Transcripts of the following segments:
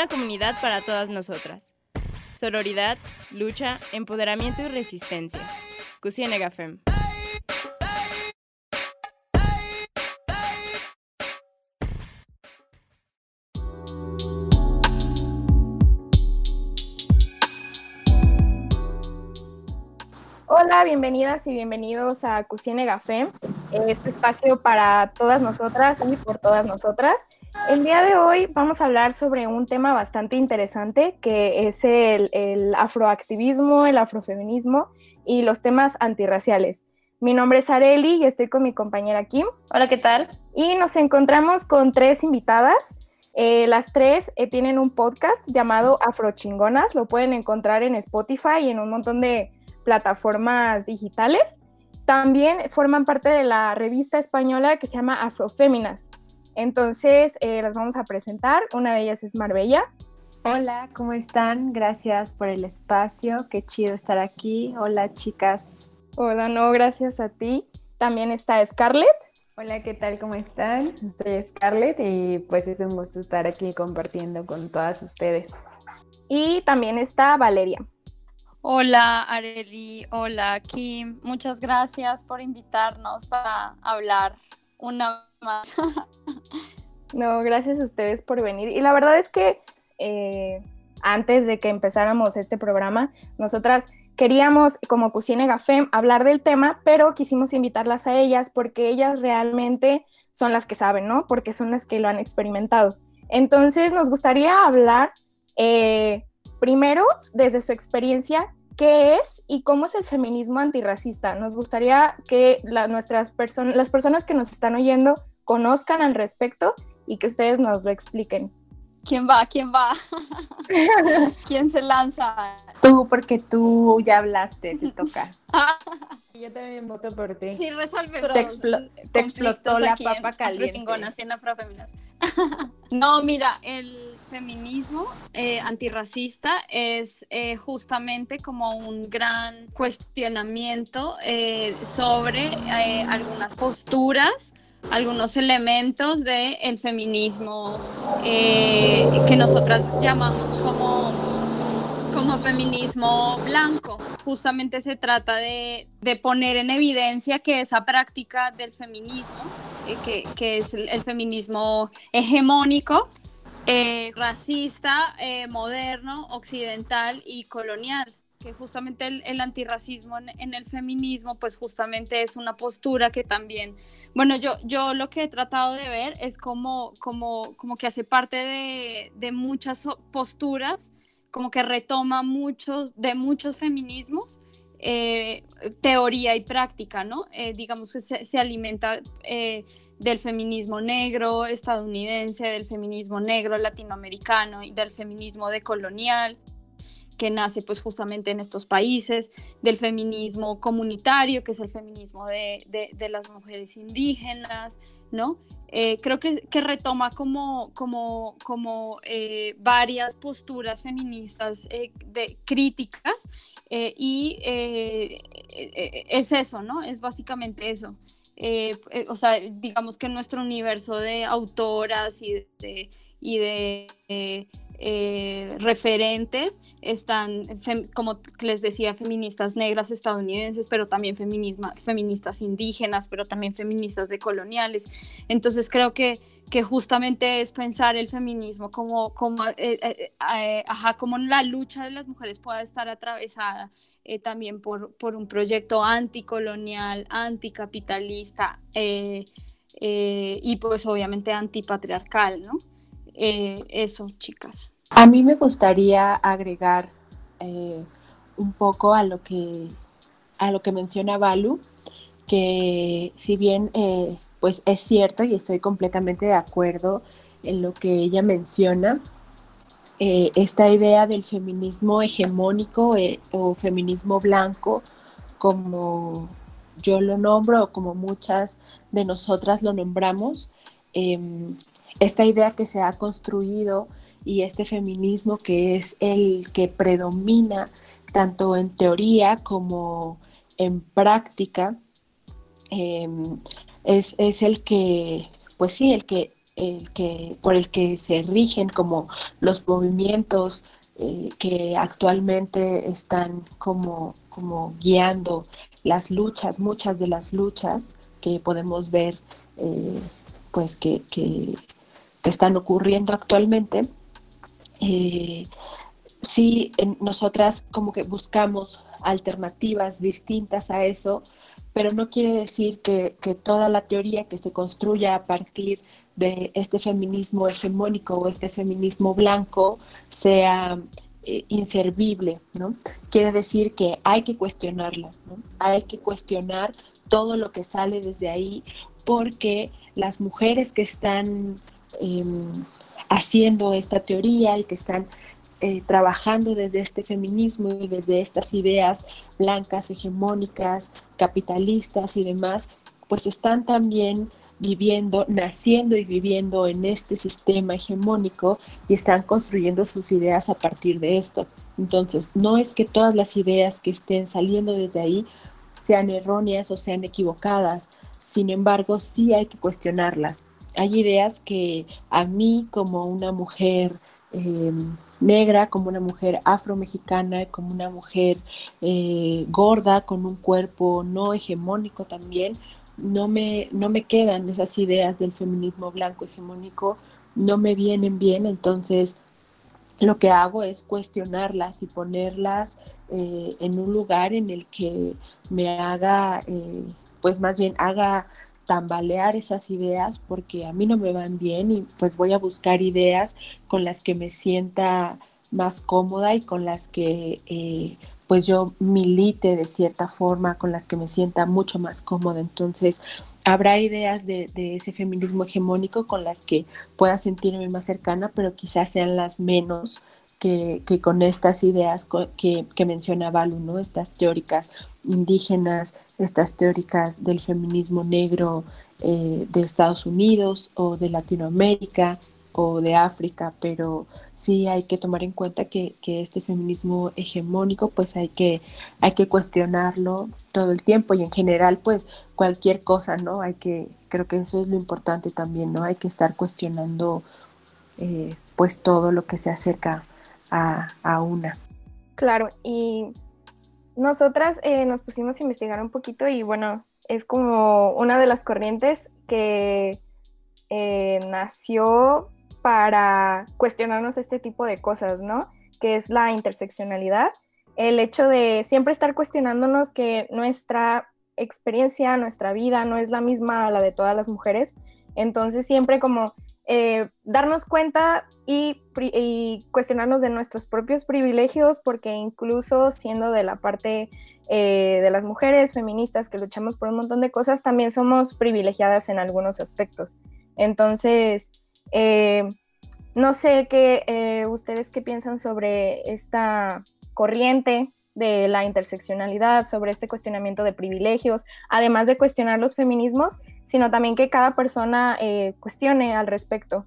Una comunidad para todas nosotras. Sororidad, lucha, empoderamiento y resistencia. Cusienegafem. Hola, bienvenidas y bienvenidos a Cucine Gafem, este espacio para todas nosotras y por todas nosotras. El día de hoy vamos a hablar sobre un tema bastante interesante que es el, afroactivismo, el afrofeminismo y los temas antirraciales. Mi nombre es Areli y estoy con mi compañera Kim. Hola, ¿qué tal? Y nos encontramos con tres invitadas. Eh, las tres eh, tienen un podcast llamado Afrochingonas, lo pueden encontrar en Spotify y en un montón de plataformas digitales. También forman parte de la revista española que se llama Afroféminas. Entonces, eh, las vamos a presentar. Una de ellas es Marbella. Hola, ¿cómo están? Gracias por el espacio. Qué chido estar aquí. Hola, chicas. Hola, no, gracias a ti. También está Scarlett. Hola, ¿qué tal? ¿Cómo están? Soy Scarlett y pues es un gusto estar aquí compartiendo con todas ustedes. Y también está Valeria. Hola Areli, hola Kim, muchas gracias por invitarnos para hablar una más. no, gracias a ustedes por venir. Y la verdad es que eh, antes de que empezáramos este programa, nosotras queríamos, como Cusine Gafem, hablar del tema, pero quisimos invitarlas a ellas porque ellas realmente son las que saben, ¿no? Porque son las que lo han experimentado. Entonces, nos gustaría hablar eh, primero desde su experiencia qué es y cómo es el feminismo antirracista. Nos gustaría que nuestras personas, las personas que nos están oyendo conozcan al respecto y que ustedes nos lo expliquen. ¿Quién va? ¿Quién va? ¿Quién se lanza? Tú, porque tú ya hablaste, te toca. Yo también voto por ti. Sí, resuelve. Te, explotó la papa caliente. no, mira, el feminismo eh, antirracista es eh, justamente como un gran cuestionamiento eh, sobre algunas posturas, algunos elementos del feminismo que nosotras llamamos como, como feminismo blanco. Justamente se trata de, poner en evidencia que esa práctica del feminismo, que, que, es el feminismo hegemónico, eh, racista, eh, moderno, occidental y colonial que justamente el, antirracismo en, el feminismo, pues justamente es una postura que también, bueno, yo, yo lo que he tratado de ver es como, como, como que hace parte de, de muchas posturas, como que retoma muchos, de muchos feminismos, eh, teoría y práctica, ¿no? digamos que se, se alimenta del feminismo negro estadounidense, del feminismo negro latinoamericano y del feminismo decolonial que nace pues justamente en estos países, del feminismo comunitario, que es el feminismo de, las mujeres indígenas, ¿no? Eh, creo que, retoma como, como, como eh, varias posturas feministas eh, de, críticas y es eso, ¿no? Es básicamente eso. O sea, digamos que nuestro universo de autoras y de, y de eh, referentes están, como les decía, feministas negras estadounidenses, pero también feministas indígenas, pero también feministas decoloniales. Entonces creo que, que justamente es pensar el feminismo como, como, ajá, como la lucha de las mujeres pueda estar atravesada eh, también por, por, un proyecto anticolonial, anticapitalista eh, eh, y pues obviamente antipatriarcal, ¿no? eso, chicas. A mí me gustaría agregar un poco a lo que, a lo que menciona Balu, que si bien pues es cierto y estoy completamente de acuerdo en lo que ella menciona, eh, esta idea del feminismo hegemónico eh, o feminismo blanco, como yo lo nombro o como muchas de nosotras lo nombramos, em, esta idea que se ha construido y este feminismo que es el que predomina tanto en teoría como en práctica, em, es, es, el que, pues sí, el que el que, por el que se rigen como los movimientos eh, que actualmente están como, como guiando las luchas, muchas de las luchas que podemos ver eh, pues que, que, están ocurriendo actualmente. Eh, sí, nosotras como que buscamos alternativas distintas a eso, pero no quiere decir que, que toda la teoría que se construya a partir de este feminismo hegemónico o este feminismo blanco sea eh, inservible, ¿no? Quiere decir que hay que cuestionarla. Hay que cuestionar todo lo que sale desde ahí porque las mujeres que están em, haciendo esta teoría y que están eh, trabajando desde este feminismo y desde estas ideas blancas, hegemónicas, capitalistas y demás, pues están también viviendo, naciendo y viviendo en este sistema hegemónico y están construyendo sus ideas a partir de esto. Entonces, no es que todas las ideas que estén saliendo desde ahí sean erróneas o sean equivocadas, sin embargo, sí hay que cuestionarlas. Hay ideas que a mí como una mujer em, negra, como una mujer afromexicana, como una mujer eh, gorda, con un cuerpo no hegemónico también, no me, no me quedan esas ideas del feminismo blanco hegemónico, no me vienen bien, entonces lo que hago es cuestionarlas y ponerlas eh, en un lugar en el que me haga, eh, pues más bien haga tambalear esas ideas porque a mí no me van bien y pues voy a buscar ideas con las que me sienta más cómoda y con las que eh, pues yo milite de cierta forma, con las que me sienta mucho más cómoda. Entonces, habrá ideas de, ese feminismo hegemónico con las que pueda sentirme más cercana, pero quizás sean las menos que, con estas ideas que, que menciona Balu, ¿no? Estas teóricas indígenas, estas teóricas del feminismo negro eh, de Estados Unidos o de Latinoamérica o de África, pero sí hay que tomar en cuenta que, este feminismo hegemónico pues hay que, hay que cuestionarlo todo el tiempo y en general pues cualquier cosa, ¿no? Hay que, creo que eso es lo importante también, ¿no? Hay que estar cuestionando eh, pues todo lo que se acerca a, una. Claro, y nosotras eh, nos pusimos a investigar un poquito y bueno, es como una de las corrientes que eh, nació para cuestionarnos este tipo de cosas, ¿no? Que es la interseccionalidad, el hecho de siempre estar cuestionándonos que nuestra experiencia, nuestra vida no es la misma a la de todas las mujeres, entonces siempre como eh, darnos cuenta y, cuestionarnos de nuestros propios privilegios, porque incluso siendo de la parte eh, de las mujeres feministas que luchamos por un montón de cosas, también somos privilegiadas en algunos aspectos. Entonces, eh, no sé qué ustedes qué piensan sobre esta corriente de la interseccionalidad, sobre este cuestionamiento de privilegios, además de cuestionar los feminismos, sino también que cada persona eh, cuestione al respecto.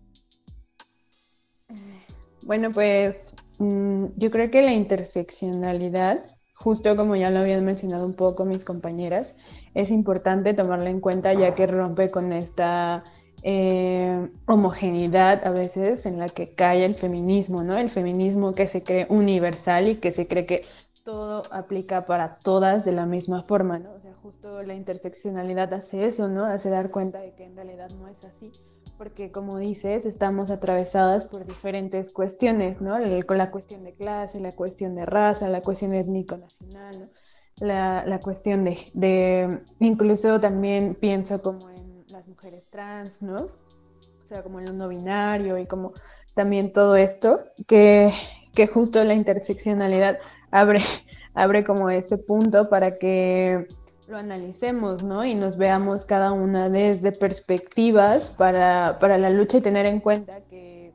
Bueno, pues mm, yo creo que la interseccionalidad, justo como ya lo habían mencionado un poco mis compañeras, es importante tomarla en cuenta ya que rompe con esta eh, homogeneidad a veces en la que cae el feminismo, ¿no? El feminismo que se cree universal y que se cree que todo aplica para todas de la misma forma, ¿no? O sea, justo la interseccionalidad hace eso, ¿no? Hace dar cuenta de que en realidad no es así, porque como dices, estamos atravesadas por diferentes cuestiones, ¿no? Con la cuestión de clase, la cuestión de raza, la cuestión étnico-nacional, la, la, cuestión de, de, incluso también pienso como en las mujeres trans, ¿no? O sea, como el no binario y como también todo esto, que, que justo la interseccionalidad abre, abre como ese punto para que lo analicemos, ¿no? Y nos veamos cada una desde perspectivas para, para la lucha y tener en cuenta que,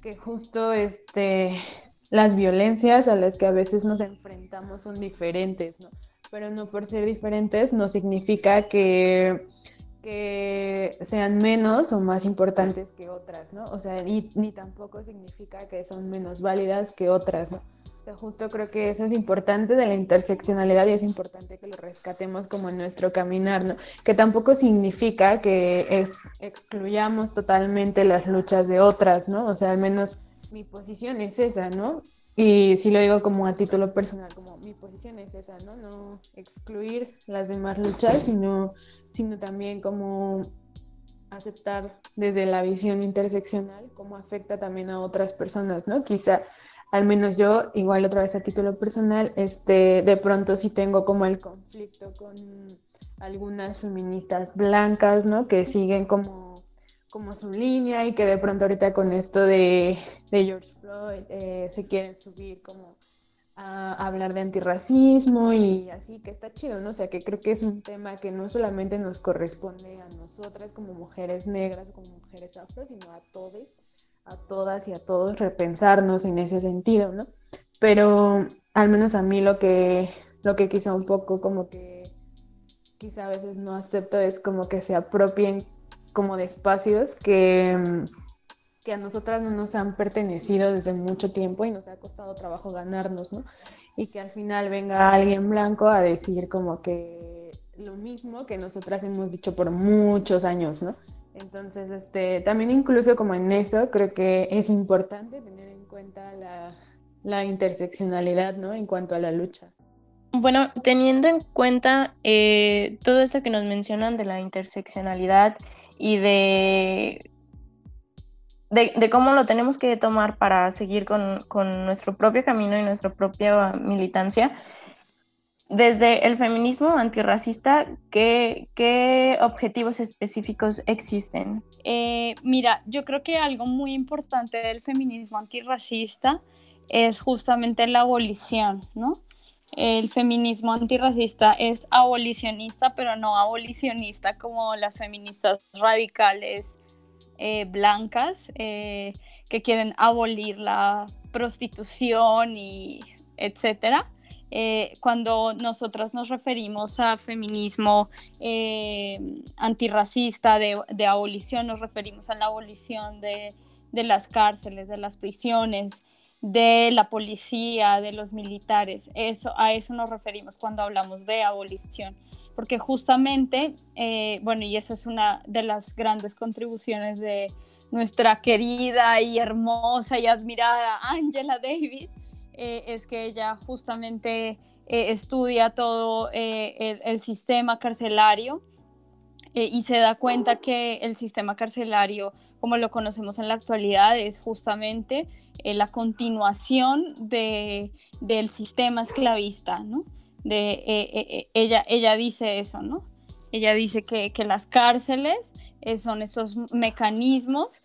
que justo este, las violencias a las que a veces nos enfrentamos son diferentes, ¿no? Pero no por ser diferentes no significa que que sean menos o más importantes que otras, ¿no? O sea, ni, ni tampoco significa que son menos válidas que otras, ¿no? Justo creo que eso es importante de la interseccionalidad y es importante que lo rescatemos como en nuestro caminar, ¿no? Que tampoco significa que excluyamos totalmente las luchas de otras, ¿no? O sea, al menos mi posición es esa, ¿no? Y si lo digo como a título personal, como mi posición es esa, ¿no? No excluir las demás luchas, sino, sino también como aceptar desde la visión interseccional cómo afecta también a otras personas, ¿no? Quizá, al menos yo, igual otra vez a título personal, este, de pronto sí tengo como el conflicto con algunas feministas blancas, ¿no? Que siguen como, como su línea y que de pronto ahorita con esto de, George Floyd eh, se quieren subir como a hablar de antirracismo y así, que está chido, ¿no? O sea, que creo que es un tema que no solamente nos corresponde a nosotras como mujeres negras, como mujeres afro, sino a todos, a todas y a todos repensarnos en ese sentido, ¿no? Pero al menos a mí lo que, lo que quizá un poco como que quizá a veces no acepto es como que se apropien como de espacios que que a nosotras no nos han pertenecido desde mucho tiempo y nos ha costado trabajo ganarnos, ¿no? Y que al final venga alguien blanco a decir como que lo mismo que nosotras hemos dicho por muchos años, ¿no? Entonces, este, también incluso como en eso, creo que es importante tener en cuenta la, la interseccionalidad, ¿no? En cuanto a la lucha. Bueno, teniendo en cuenta eh, todo esto que nos mencionan de la interseccionalidad y de de, cómo lo tenemos que tomar para seguir con, nuestro propio camino y nuestra propia militancia. Desde el feminismo antirracista, ¿qué, qué objetivos específicos existen? Eh, mira, yo creo que algo muy importante del feminismo antirracista es justamente la abolición, ¿no? El feminismo antirracista es abolicionista, pero no abolicionista como las feministas radicales eh, blancas eh, que quieren abolir la prostitución y etcétera. Eh, cuando nosotras nos referimos a feminismo antirracista, de, abolición, nos referimos a la abolición de, de las cárceles, de las prisiones, de la policía, de los militares. Eso, a eso nos referimos cuando hablamos de abolición porque justamente, eh, bueno, y esa es una de las grandes contribuciones de nuestra querida y hermosa y admirada Angela Davis, eh, es que ella justamente eh, estudia todo el, sistema carcelario y se da cuenta que el sistema carcelario, como lo conocemos en la actualidad, es justamente la continuación de, del sistema esclavista, ¿no? eh, eh, eh, ella, ella dice eso, ¿no? Ella dice que, las cárceles son estos mecanismos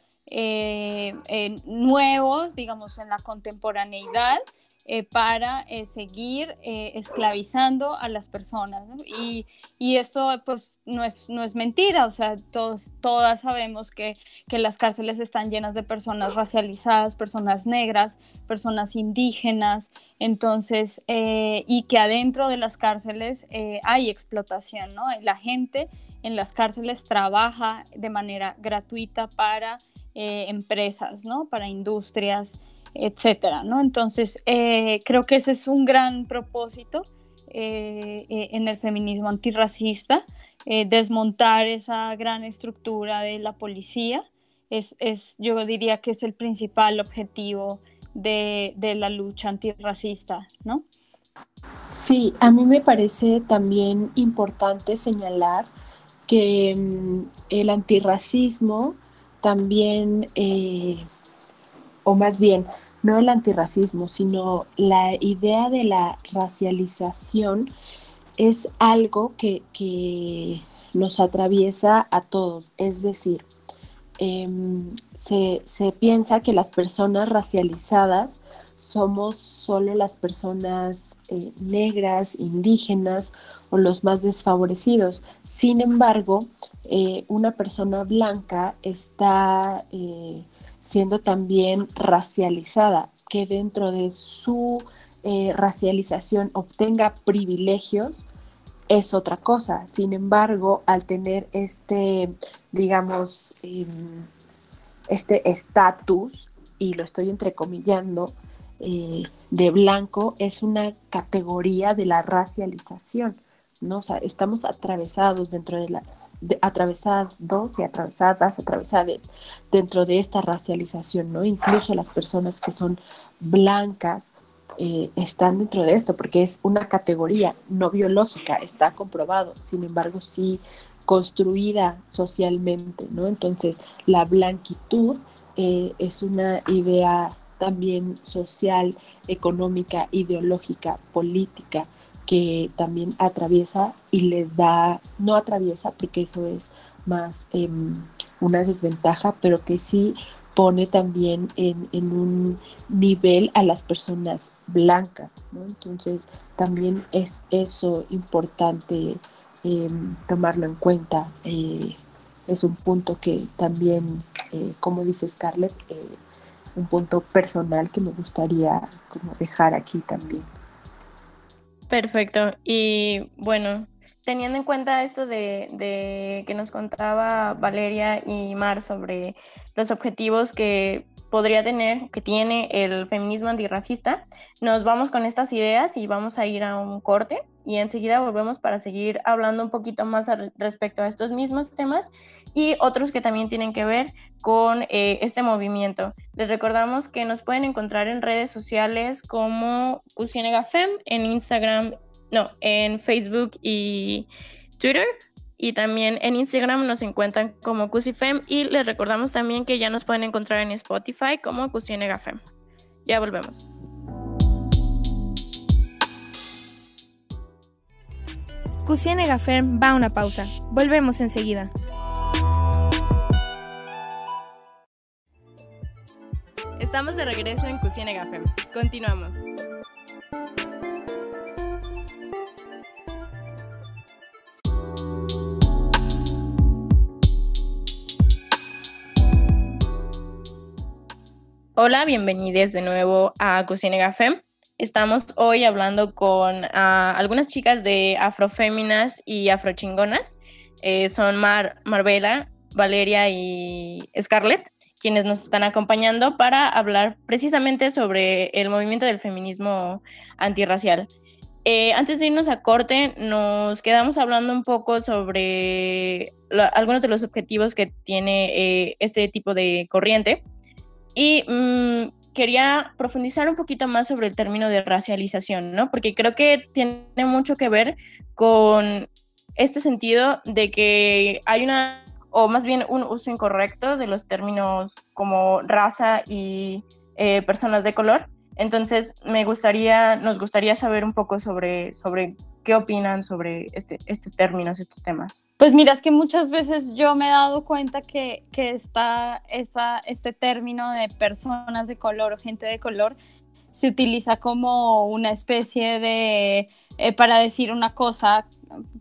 nuevos, digamos, en la contemporaneidad, eh, para eh, seguir eh, esclavizando a las personas. Y, esto pues no es, no es mentira, o sea, todos, todas sabemos que, las cárceles están llenas de personas racializadas, personas negras, personas indígenas, entonces, y que adentro de las cárceles hay explotación, ¿no? La gente en las cárceles trabaja de manera gratuita para empresas, ¿no? Para industrias etcétera, ¿no? Entonces, eh, creo que ese es un gran propósito eh, eh, en el feminismo antirracista, desmontar esa gran estructura de la policía, es, yo diría que es el principal objetivo de, de la lucha antirracista, ¿no? Sí, a mí me parece también importante señalar que mm, el antirracismo también, o más bien, no el antirracismo, sino la idea de la racialización es algo que, nos atraviesa a todos. Es decir, em, se, piensa que las personas racializadas somos solo las personas eh, negras, indígenas o los más desfavorecidos. Sin embargo, eh, una persona blanca está eh, siendo también racializada, que dentro de su eh, racialización obtenga privilegios, es otra cosa. Sin embargo, al tener este, digamos, em, este estatus, y lo estoy entrecomillando, eh, de blanco es una categoría de la racialización, ¿no? O sea, estamos atravesados dentro de la atravesados y atravesadas, atravesadas dentro de esta racialización, ¿no? Incluso las personas que son blancas eh, están dentro de esto, porque es una categoría no biológica, está comprobado, sin embargo, sí construida socialmente, ¿no? Entonces, la blanquitud eh, es una idea también social, económica, ideológica, política, que también atraviesa y les da, no atraviesa porque eso es más em, una desventaja, pero que sí pone también en, un nivel a las personas blancas. Entonces también es eso importante em, tomarlo en cuenta. Eh, es un punto que también, eh, como dice Scarlett, eh, un punto personal que me gustaría como dejar aquí también. Perfecto. Y bueno, teniendo en cuenta esto de, que nos contaba Valeria y Mar sobre los objetivos que podría tener, que tiene el feminismo antirracista, nos vamos con estas ideas y vamos a ir a un corte y enseguida volvemos para seguir hablando un poquito más respecto a estos mismos temas y otros que también tienen que ver con eh, este movimiento. Les recordamos que nos pueden encontrar en redes sociales como Fem en Instagram, no, en Facebook y Twitter. Y también en Instagram nos encuentran como Cusifem y les recordamos también que ya nos pueden encontrar en Spotify como Fem. Ya volvemos. Cusienega Fem va a una pausa. Volvemos enseguida. Estamos de regreso en Cusienega Fem. Continuamos. Hola, bienvenidos de nuevo a Cusienega Fem. Estamos hoy hablando con ah, algunas chicas de Afroféminas y Afrochingonas. Eh, son Mar, Marbella, Valeria y Scarlett, quienes nos están acompañando para hablar precisamente sobre el movimiento del feminismo antirracial. Eh, antes de irnos a corte, nos quedamos hablando un poco sobre algunos de los objetivos que tiene eh, este tipo de corriente. Y mm, quería profundizar un poquito más sobre el término de racialización, ¿no? Porque creo que tiene mucho que ver con este sentido de que hay una, o más bien un uso incorrecto de los términos como raza y eh, personas de color. Entonces, me gustaría, nos gustaría saber un poco sobre, sobre qué opinan sobre este, estos términos, estos temas. Pues mira, es que muchas veces yo me he dado cuenta que, que está, este término de personas de color o gente de color se utiliza como una especie de, eh, para decir una cosa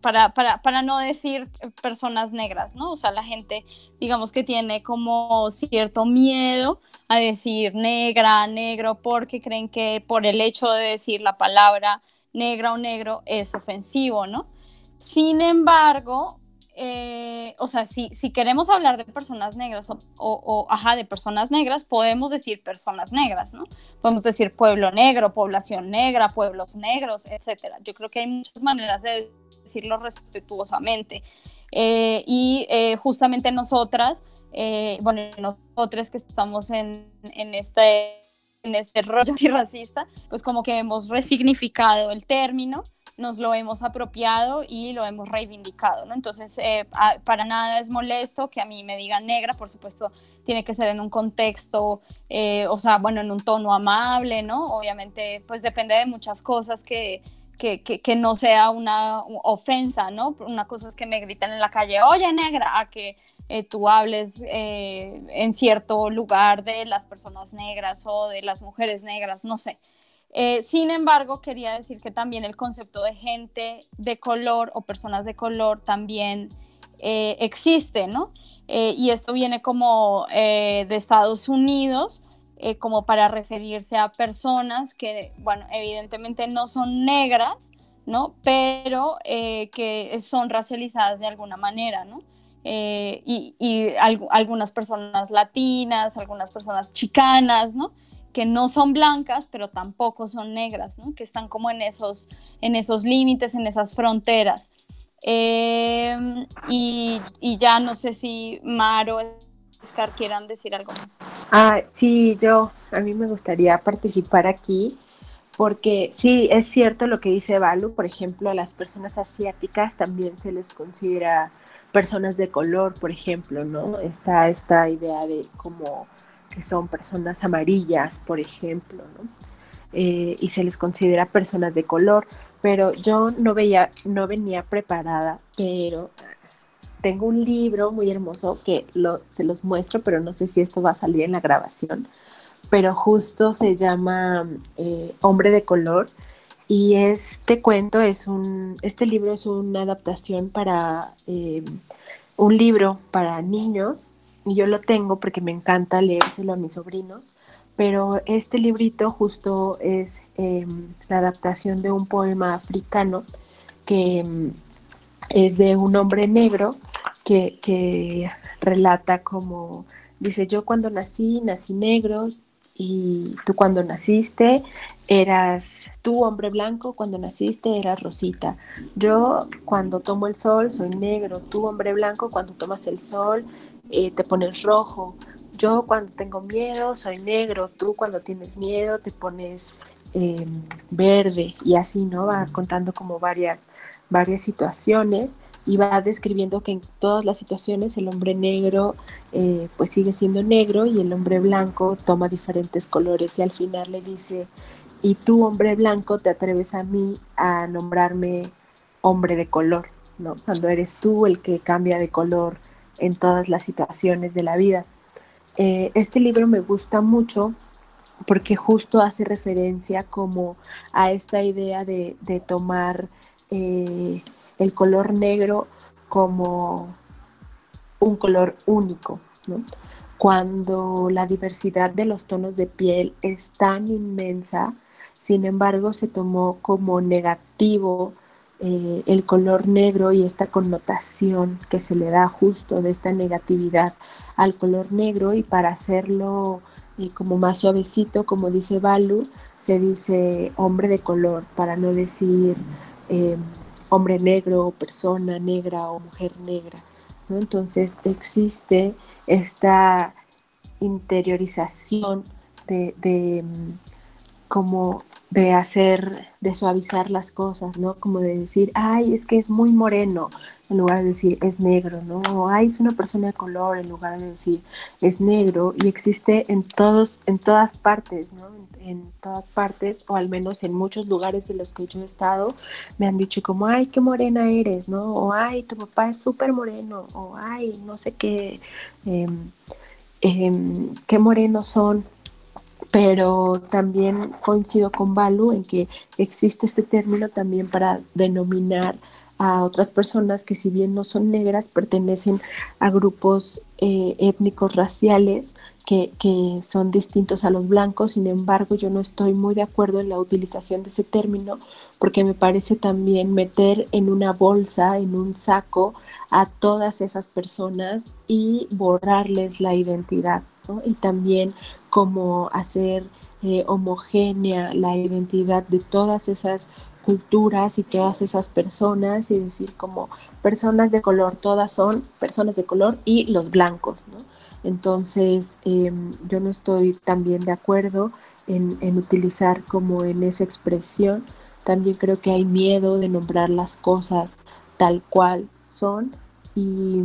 para, para, para, no decir personas negras, ¿no? O sea, la gente, digamos que tiene como cierto miedo a decir negra, negro, porque creen que por el hecho de decir la palabra negra o negro es ofensivo, ¿no? Sin embargo, eh, o sea, si, si, queremos hablar de personas negras o, o, ajá, de personas negras, podemos decir personas negras, ¿no? Podemos decir pueblo negro, población negra, pueblos negros, etcétera. Yo creo que hay muchas maneras de decirlo respetuosamente. Eh, y eh, justamente nosotras, bueno, nosotras que estamos en, en, en este rollo racista, pues como que hemos resignificado el término, nos lo hemos apropiado y lo hemos reivindicado, ¿no? Entonces, para nada es molesto que a mí me digan negra, por supuesto, tiene que ser en un contexto, o sea, bueno, en un tono amable, ¿no? Obviamente, pues depende de muchas cosas que que, no sea una ofensa, ¿no? Una cosa es que me griten en la calle, oye negra, a que eh, tú hables eh, en cierto lugar de las personas negras o de las mujeres negras, no sé. Eh, sin embargo, quería decir que también el concepto de gente de color o personas de color también existe, ¿no? y esto viene como de Estados Unidos, eh, como para referirse a personas que, bueno, evidentemente no son negras, ¿no? Pero eh, que son racializadas de alguna manera, ¿no? Eh, y, algunas personas latinas, algunas personas chicanas, ¿no? que no son blancas, pero tampoco son negras, ¿no? que están como en esos, en esos límites, en esas fronteras. Em, y, y, ya no sé si Maro Oscar quieran decir algo más. Ah, sí, yo, a mí me gustaría participar aquí porque sí, es cierto lo que dice Balu, por ejemplo, a las personas asiáticas también se les considera personas de color, por ejemplo, ¿no? Está esta idea de como que son personas amarillas, por ejemplo, ¿no? Eh, y se les considera personas de color, pero yo no veía, no venía preparada, pero tengo un libro muy hermoso que se los muestro, pero no sé si esto va a salir en la grabación, pero justo se llama eh, Hombre de Color y este cuento es un, este libro es una adaptación para eh, un libro para niños. Y yo lo tengo porque me encanta leérselo a mis sobrinos, pero este librito justo es em, la adaptación de un poema africano que em, es de un hombre negro que, que relata como, dice, yo cuando nací, nací negro, y tú cuando naciste eras tú hombre blanco, cuando naciste eras rosita. Yo cuando tomo el sol soy negro, tú hombre blanco cuando tomas el sol eh, te pones rojo. Yo cuando tengo miedo soy negro, tú cuando tienes miedo te pones em, verde y así, ¿no? Va contando como varias, varias situaciones y va describiendo que en todas las situaciones el hombre negro eh, pues sigue siendo negro y el hombre blanco toma diferentes colores y al final le dice, y tú hombre blanco te atreves a mí a nombrarme hombre de color, ¿no? Cuando eres tú el que cambia de color en todas las situaciones de la vida. Eh, este libro me gusta mucho porque justo hace referencia como a esta idea de, tomar eh, el color negro como un color único, Cuando la diversidad de los tonos de piel es tan inmensa, sin embargo se tomó como negativo eh, el color negro y esta connotación que se le da justo de esta negatividad al color negro y para hacerlo eh, como más suavecito, como dice Balu, se dice hombre de color, para no decir eh, hombre negro, persona negra o mujer negra. ¿no? Entonces existe esta interiorización de, de mm, como de hacer, de suavizar las cosas, ¿no? Como de decir, ay, es que es muy moreno, en lugar de decir es negro, ¿no? O ay, es una persona de color, en lugar de decir es negro, y existe en todos, en todas partes, ¿no? Todas partes, o al menos en muchos lugares de los que yo he estado, me han dicho como, ay, qué morena eres, ¿no? O ay, tu papá es súper moreno, o ay, no sé qué, em, qué morenos son, pero también coincido con Balu en que existe este término también para denominar a otras personas que si bien no son negras, pertenecen a grupos eh, étnicos raciales que, que, son distintos a los blancos. Sin embargo, yo no estoy muy de acuerdo en la utilización de ese término porque me parece también meter en una bolsa, en un saco, a todas esas personas y borrarles la identidad. Y también como hacer eh, homogénea la identidad de todas esas culturas y todas esas personas y decir como personas de color, todas son personas de color y los blancos, ¿no? Entonces em, yo no estoy también de acuerdo en, en, utilizar como en esa expresión. También creo que hay miedo de nombrar las cosas tal cual son y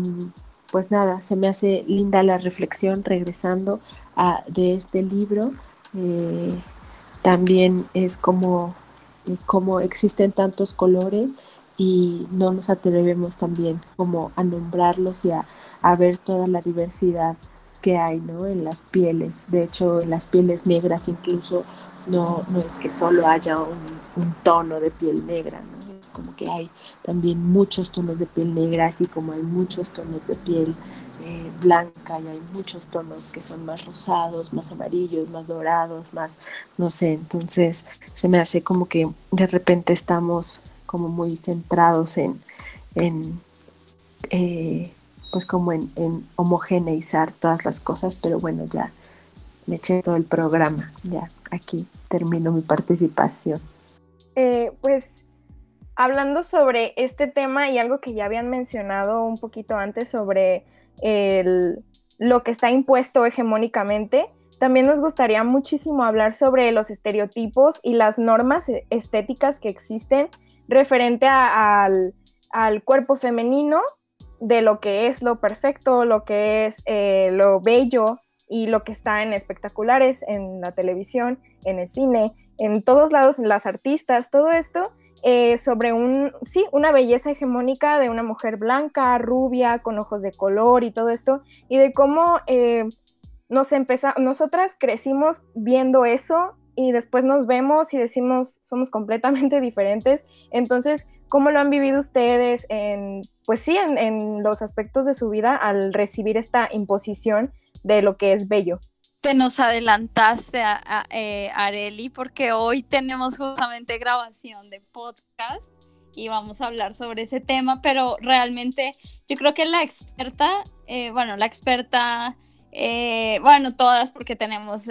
pues nada, se me hace linda la reflexión regresando de este libro. Eh, también es como, eh, como existen tantos colores y no nos atrevemos también como a nombrarlos y a, ver toda la diversidad que hay ¿no? en las pieles. De hecho, en las pieles negras incluso no, no es que solo haya un, tono de piel negra, es como que hay también muchos tonos de piel negra, así como hay muchos tonos de piel eh, blanca y hay muchos tonos que son más rosados, más amarillos, más dorados, más, no sé, entonces se me hace como que de repente estamos como muy centrados en, en eh, pues como en, homogeneizar todas las cosas, pero bueno, ya me eché todo el programa. Ya, aquí termino mi participación. Eh, pues hablando sobre este tema y algo que ya habían mencionado un poquito antes sobre lo que está impuesto hegemónicamente, también nos gustaría muchísimo hablar sobre los estereotipos y las normas e-, estéticas que existen referente al, cuerpo femenino, de lo que es lo perfecto, lo que es eh, lo bello y lo que está en espectaculares, en la televisión, en el cine, en todos lados, en las artistas, todo esto eh, sobre un, sí, una belleza hegemónica de una mujer blanca, rubia, con ojos de color y todo esto, y de cómo eh, nos nosotras crecimos viendo eso y después nos vemos y decimos somos completamente diferentes. Entonces, ¿cómo lo han vivido ustedes en, pues sí, en los aspectos de su vida al recibir esta imposición de lo que es bello? te nos adelantaste, a, eh, Areli, porque hoy tenemos justamente grabación de podcast y vamos a hablar sobre ese tema, pero realmente yo creo que la experta, eh, bueno, la experta, eh, bueno, todas porque tenemos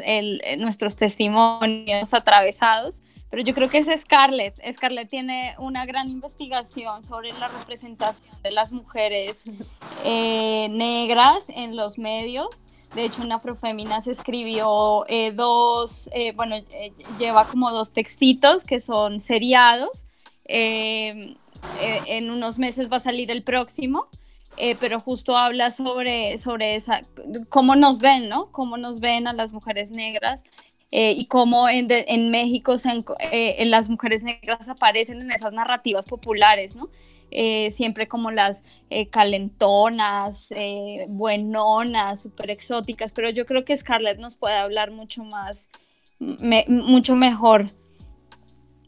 nuestros testimonios atravesados, pero yo creo que es Scarlett. Scarlett tiene una gran investigación sobre la representación de las mujeres negras en los medios de hecho, en Afrofémina se escribió eh, dos, eh, bueno, eh, lleva como dos textitos que son seriados. en unos meses va a salir el próximo, pero justo habla sobre, sobre esa, cómo nos ven, ¿no? Cómo nos ven a las mujeres negras y cómo en, en México en las mujeres negras aparecen en esas narrativas populares, ¿no? Eh, siempre como las eh, calentonas, eh, buenonas, súper exóticas, pero yo creo que Scarlett nos puede hablar mucho más, mucho mejor.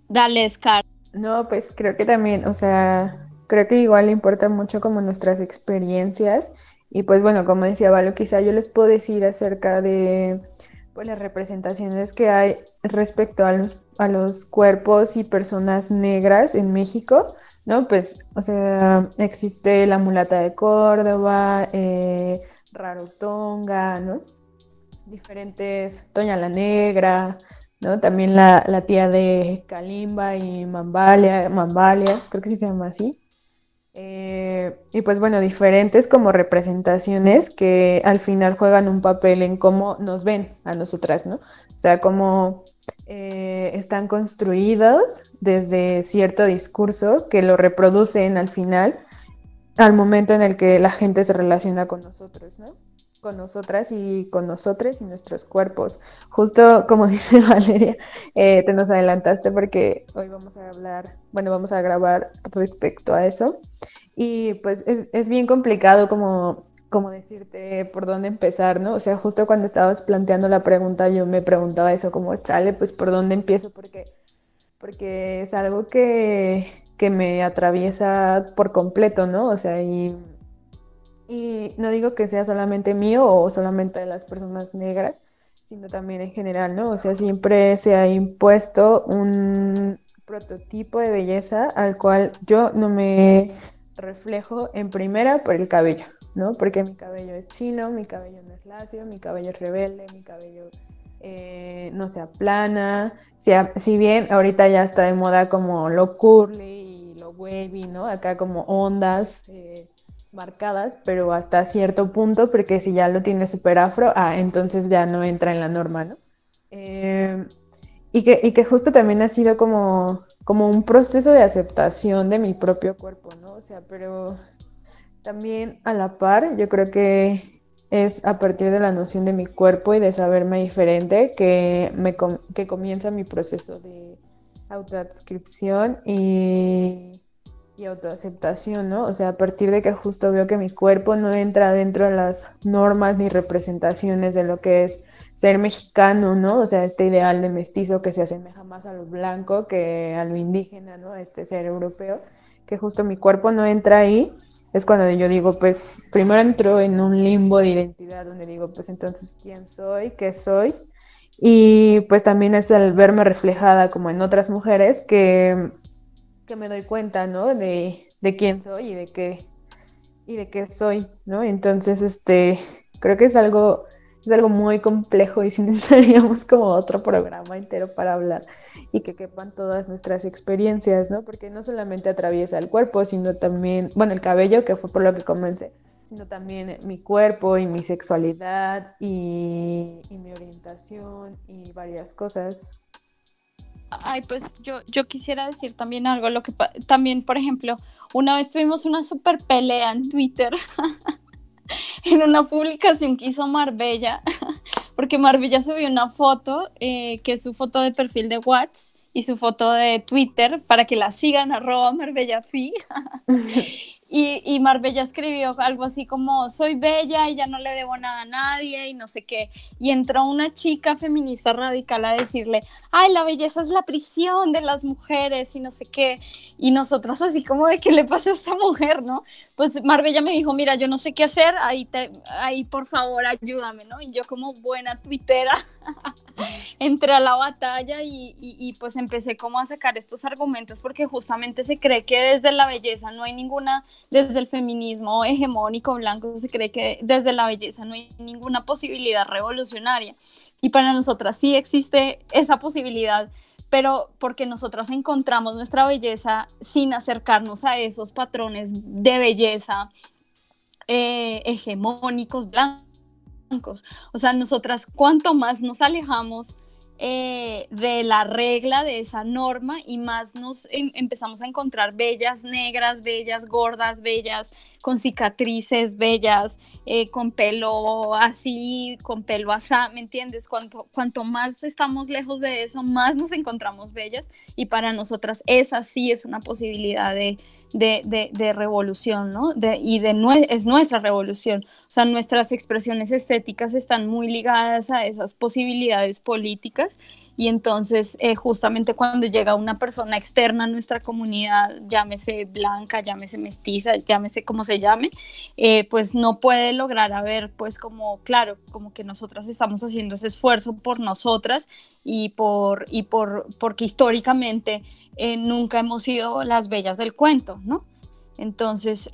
Dale, Scarlett. No, pues creo que también, o sea, creo que igual le importa mucho como nuestras experiencias y pues bueno, como decía Valo, quizá yo les puedo decir acerca de pues, las representaciones que hay respecto a los, a los cuerpos y personas negras en México ¿no? Pues, o sea, existe la mulata de Córdoba, eh, Rarotonga, ¿no? Diferentes, Toña la Negra, ¿no? También la, tía de Kalimba y Mambalia, creo que se llama así. Eh, y pues bueno, diferentes como representaciones que al final juegan un papel en cómo nos ven a nosotras, ¿no? O sea, cómo eh, están construidos desde cierto discurso que lo reproducen al final, al momento en el que la gente se relaciona con nosotros, ¿no? Con nosotras y con nosotros y nuestros cuerpos. Justo como dice Valeria, eh, te nos adelantaste porque hoy vamos a hablar, bueno, vamos a grabar respecto a eso. Y pues es, es bien complicado como como decirte por dónde empezar, ¿no? O sea, justo cuando estabas planteando la pregunta, yo me preguntaba eso, como, chale, pues por dónde empiezo, porque, porque es algo que, que me atraviesa por completo, ¿no? O sea, y, y no digo que sea solamente mío o solamente de las personas negras, sino también en general, ¿no? O sea, siempre se ha impuesto un prototipo de belleza al cual yo no me reflejo en primera por el cabello. ¿no? Porque mi cabello es chino, mi cabello no es lacio, mi cabello es rebelde, mi cabello eh, no se aplana. Si, si bien ahorita ya está de moda como lo curly y lo wavy, ¿no? Acá como ondas eh, marcadas, pero hasta cierto punto, porque si ya lo tiene súper afro, ah, entonces ya no entra en la norma, ¿no? Eh, y, que, y que justo también ha sido como, como un proceso de aceptación de mi propio cuerpo, ¿no? O sea, pero también a la par, yo creo que es a partir de la noción de mi cuerpo y de saberme diferente que, me que comienza mi proceso de autoadscripción y, y autoaceptación, ¿no? O sea, a partir de que justo veo que mi cuerpo no entra dentro de las normas ni representaciones de lo que es ser mexicano, ¿no? O sea, este ideal de mestizo que se asemeja más a lo blanco que a lo indígena, ¿no? Este ser europeo, que justo mi cuerpo no entra ahí es cuando yo digo, pues primero entro en un limbo de identidad donde digo, pues entonces, ¿quién soy? ¿Qué soy? Y pues también es el verme reflejada como en otras mujeres que, que me doy cuenta, ¿no? De, de, quién soy y de qué, y de qué soy, ¿no? Entonces, este, creo que es algo es algo muy complejo y si necesitaríamos como otro programa entero para hablar y que quepan todas nuestras experiencias, ¿no? Porque no solamente atraviesa el cuerpo, sino también, bueno, el cabello, que fue por lo que comencé, sino también mi cuerpo y mi sexualidad y, y mi orientación y varias cosas. Ay, pues yo, yo quisiera decir también algo, lo que también, por ejemplo, una vez tuvimos una super pelea en Twitter en una publicación que hizo Marbella, porque Marbella subió una foto, eh, que es su foto de perfil de WhatsApp y su foto de Twitter, para que la sigan, arroba Fi. Y, y, Marbella escribió algo así como, soy bella y ya no le debo nada a nadie y no sé qué. Y entró una chica feminista radical a decirle, ay, la belleza es la prisión de las mujeres y no sé qué. Y nosotras así como de, ¿qué le pasa a esta mujer, no? Pues Marbella me dijo, mira, yo no sé qué hacer, ahí, ahí por favor ayúdame, ¿no? Y yo como buena tuitera entré a la batalla y, y, y pues empecé como a sacar estos argumentos porque justamente se cree que desde la belleza no hay ninguna desde el feminismo hegemónico blanco se cree que desde la belleza no hay ninguna posibilidad revolucionaria. Y para nosotras sí existe esa posibilidad, pero porque nosotras encontramos nuestra belleza sin acercarnos a esos patrones de belleza eh, hegemónicos blancos. O sea, nosotras cuanto más nos alejamos eh, de la regla, de esa norma, y más nos em, empezamos a encontrar bellas negras, bellas gordas, bellas con cicatrices, bellas eh, con pelo así, con pelo asá, ¿me entiendes? Cuanto, cuanto más estamos lejos de eso, más nos encontramos bellas, y para nosotras esa sí es una posibilidad de, de, revolución, ¿no? y de es nuestra revolución. O sea, nuestras expresiones estéticas están muy ligadas a esas posibilidades políticas y entonces eh, justamente cuando llega una persona externa a nuestra comunidad, llámese blanca, llámese mestiza, llámese como se llame, eh, pues no puede lograr a ver, pues como, claro, como que nosotras estamos haciendo ese esfuerzo por nosotras y por, y por, porque históricamente eh, nunca hemos sido las bellas del cuento, ¿no? Entonces,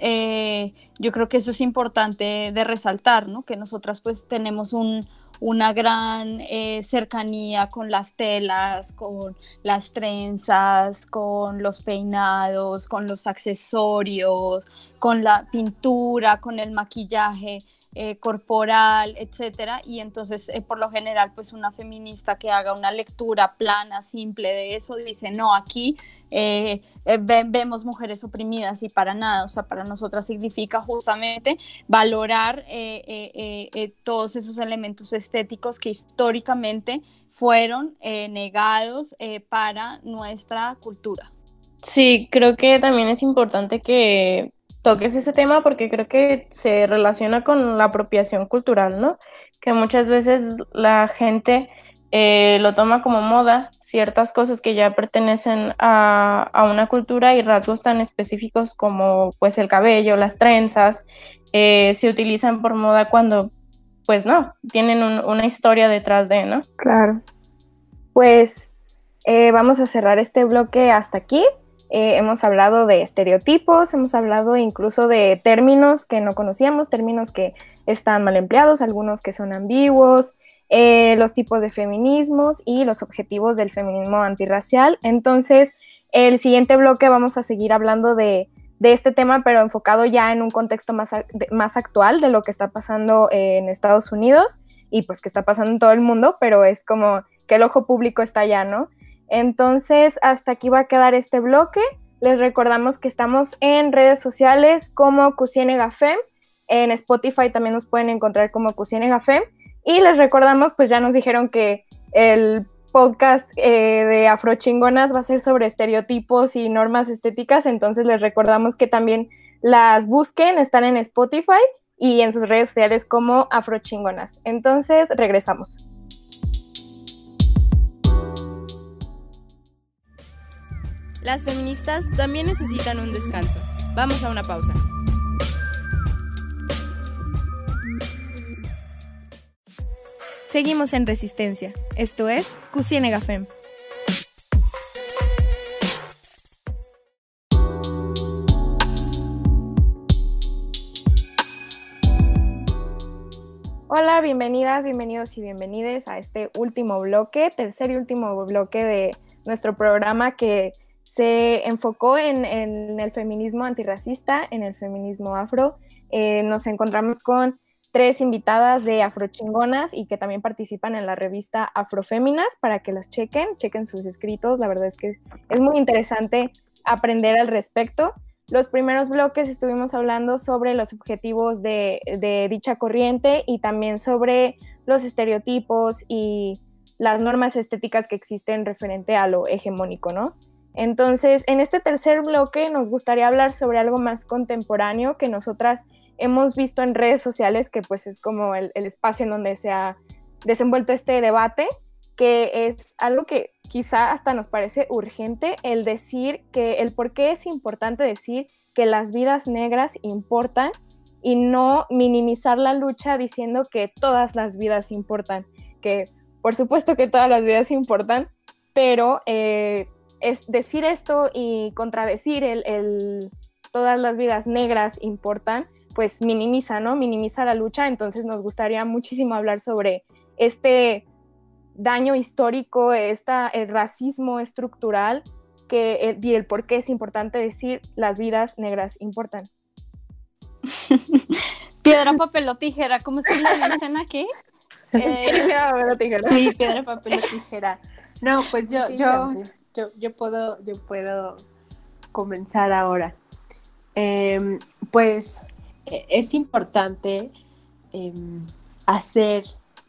yo creo que eso es importante de resaltar, ¿no? Que nosotras pues tenemos un, una gran eh, cercanía con las telas, con las trenzas, con los peinados, con los accesorios, con la pintura, con el maquillaje. Eh, corporal, etcétera, y entonces eh, por lo general pues una feminista que haga una lectura plana, simple de eso, dice, no, aquí eh, vemos mujeres oprimidas y para nada, o sea, para nosotras significa justamente valorar todos esos elementos estéticos que históricamente fueron negados para nuestra cultura. Sí, creo que también es importante que toques ese tema porque creo que se relaciona con la apropiación cultural, ¿no? Que muchas veces la gente eh, lo toma como moda, ciertas cosas que ya pertenecen a, una cultura y rasgos tan específicos como pues el cabello, las trenzas, eh, se utilizan por moda cuando pues no, tienen una historia detrás de, ¿no? Claro. Pues eh, vamos a cerrar este bloque hasta aquí. Eh, hemos hablado de estereotipos, hemos hablado incluso de términos que no conocíamos, términos que están mal empleados, algunos que son ambiguos, eh, los tipos de feminismos y los objetivos del feminismo antirracial. Entonces, el siguiente bloque vamos a seguir hablando de, este tema, pero enfocado ya en un contexto más, más actual de lo que está pasando en Estados Unidos y pues que está pasando en todo el mundo, pero es como que el ojo público está allá, ¿no? Entonces, hasta aquí va a quedar este bloque. Les recordamos que estamos en redes sociales como Cusienegafem. En Spotify también nos pueden encontrar como Cusienegafem. Y les recordamos, pues ya nos dijeron que el podcast eh, de Afrochingonas va a ser sobre estereotipos y normas estéticas. Entonces les recordamos que también las busquen, están en Spotify y en sus redes sociales como Afrochingonas. Entonces, regresamos. Las feministas también necesitan un descanso. Vamos a una pausa. Seguimos en Resistencia. Esto es Cusienega Fem. Hola, bienvenidas, bienvenidos y bienvenides a este último bloque, tercer y último bloque de nuestro programa que se enfocó en, el feminismo antirracista, en el feminismo afro. Eh, nos encontramos con tres invitadas de Afrochingonas y que también participan en la revista Afroféminas para que las chequen, chequen sus escritos. La verdad es que es muy interesante aprender al respecto. Los primeros bloques estuvimos hablando sobre los objetivos de, dicha corriente y también sobre los estereotipos y las normas estéticas que existen referente a lo hegemónico, ¿no? Entonces, en este tercer bloque nos gustaría hablar sobre algo más contemporáneo que nosotras hemos visto en redes sociales, que pues es como el espacio en donde se ha desenvuelto este debate que es algo que quizá hasta nos parece urgente, el decir que el por qué es importante decir que las vidas negras importan y no minimizar la lucha diciendo que todas las vidas importan, que por supuesto que todas las vidas importan, pero eh, es decir esto y contradecir el, el todas las vidas negras importan, pues minimiza, ¿no? Minimiza la lucha, entonces nos gustaría muchísimo hablar sobre este daño histórico, esta, el racismo estructural que, el, y el por qué es importante decir las vidas negras importan. piedra, papel o tijera, ¿cómo es que le dicen aquí? Eh, piedra, papel o tijera. Sí, piedra, papel o tijera. No, pues yo, yo, yo, yo, puedo, yo puedo comenzar ahora. Em, pues e, es importante em, hacer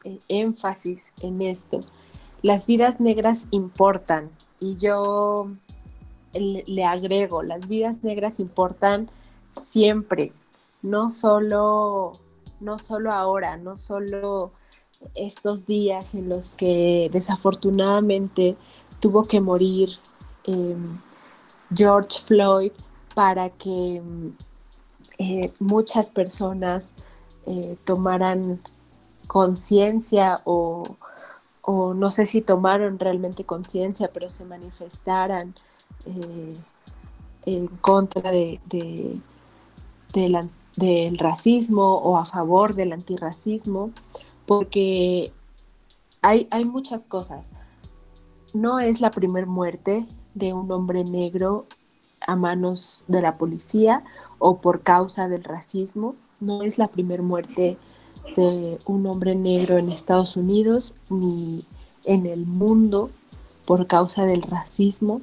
eh, énfasis en esto. Las vidas negras importan y yo le, agrego, las vidas negras importan siempre, no solo, no solo ahora, no solo estos días en los que desafortunadamente tuvo que morir em, George Floyd para que eh, muchas personas eh, tomaran conciencia o, no sé si tomaron realmente conciencia, pero se manifestaran eh, en contra de, del racismo o a favor del antirracismo, porque hay, hay muchas cosas. No es la primera muerte de un hombre negro a manos de la policía o por causa del racismo. No es la primera muerte de un hombre negro en Estados Unidos ni en el mundo por causa del racismo,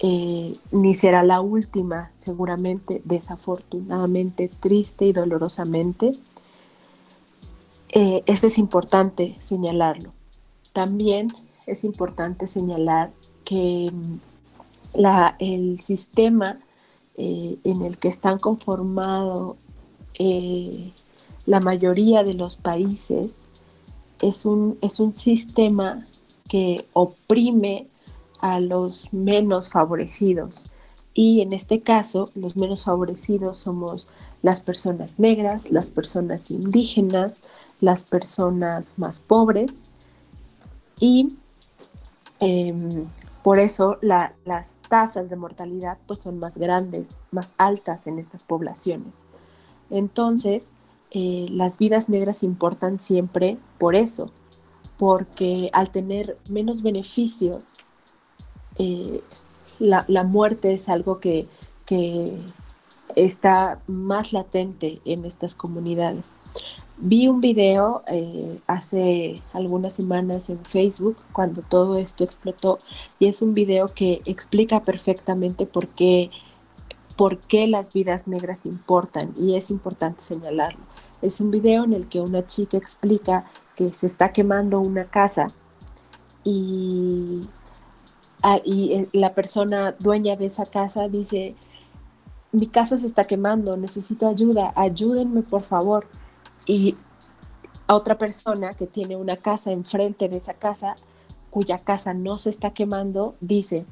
eh, ni será la última, seguramente, desafortunadamente, triste y dolorosamente. Eh, esto es importante señalarlo. También es importante señalar que mm, el sistema eh, en el que están conformados la mayoría de los países es un, es un sistema que oprime a los menos favorecidos. Y en este caso, los menos favorecidos somos las personas negras, las personas indígenas, las personas más pobres. Y em, por eso las tasas de mortalidad pues, son más grandes, más altas en estas poblaciones. Entonces, eh, las vidas negras importan siempre por eso, porque al tener menos beneficios, eh, la, muerte es algo que, está más latente en estas comunidades. Vi un video eh, hace algunas semanas en Facebook cuando todo esto explotó y es un video que explica perfectamente por qué, por qué las vidas negras importan y es importante señalarlo. Es un video en el que una chica explica que se está quemando una casa y, ah, eh, la persona dueña de esa casa dice, mi casa se está quemando, necesito ayuda, ayúdenme por favor. Y a otra persona que tiene una casa enfrente de esa casa, cuya casa no se está quemando, dice,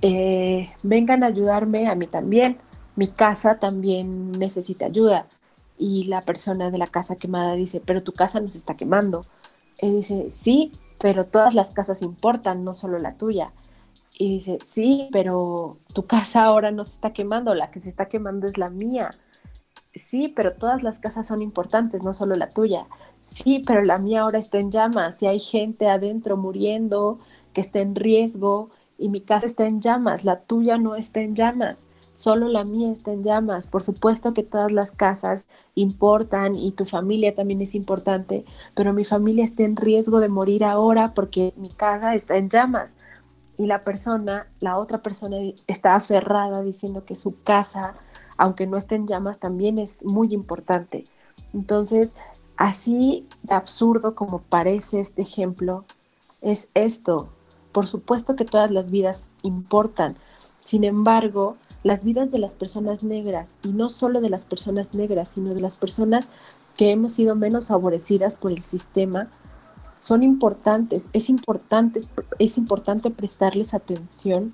eh, vengan a ayudarme a mí también, mi casa también necesita ayuda y la persona de la casa quemada dice, pero tu casa nos está quemando. Él dice, sí, pero todas las casas importan, no solo la tuya. Y dice, sí, pero tu casa ahora no se está quemando, la que se está quemando es la mía. sí, pero todas las casas son importantes, no solo la tuya. Sí, pero la mía ahora está en llamas y hay gente adentro muriendo, que está en riesgo y mi casa está en llamas, la tuya no está en llamas, solo la mía está en llamas. Por supuesto que todas las casas importan y tu familia también es importante, pero mi familia está en riesgo de morir ahora porque mi casa está en llamas. Y la persona, la otra persona está aferrada diciendo que su casa, aunque no esté en llamas, también es muy importante. Entonces, así de absurdo como parece este ejemplo, es esto. Por supuesto que todas las vidas importan. Sin embargo, las vidas de las personas negras, y no solo de las personas negras, sino de las personas que hemos sido menos favorecidas por el sistema, son importantes. Es importante, es importante prestarles atención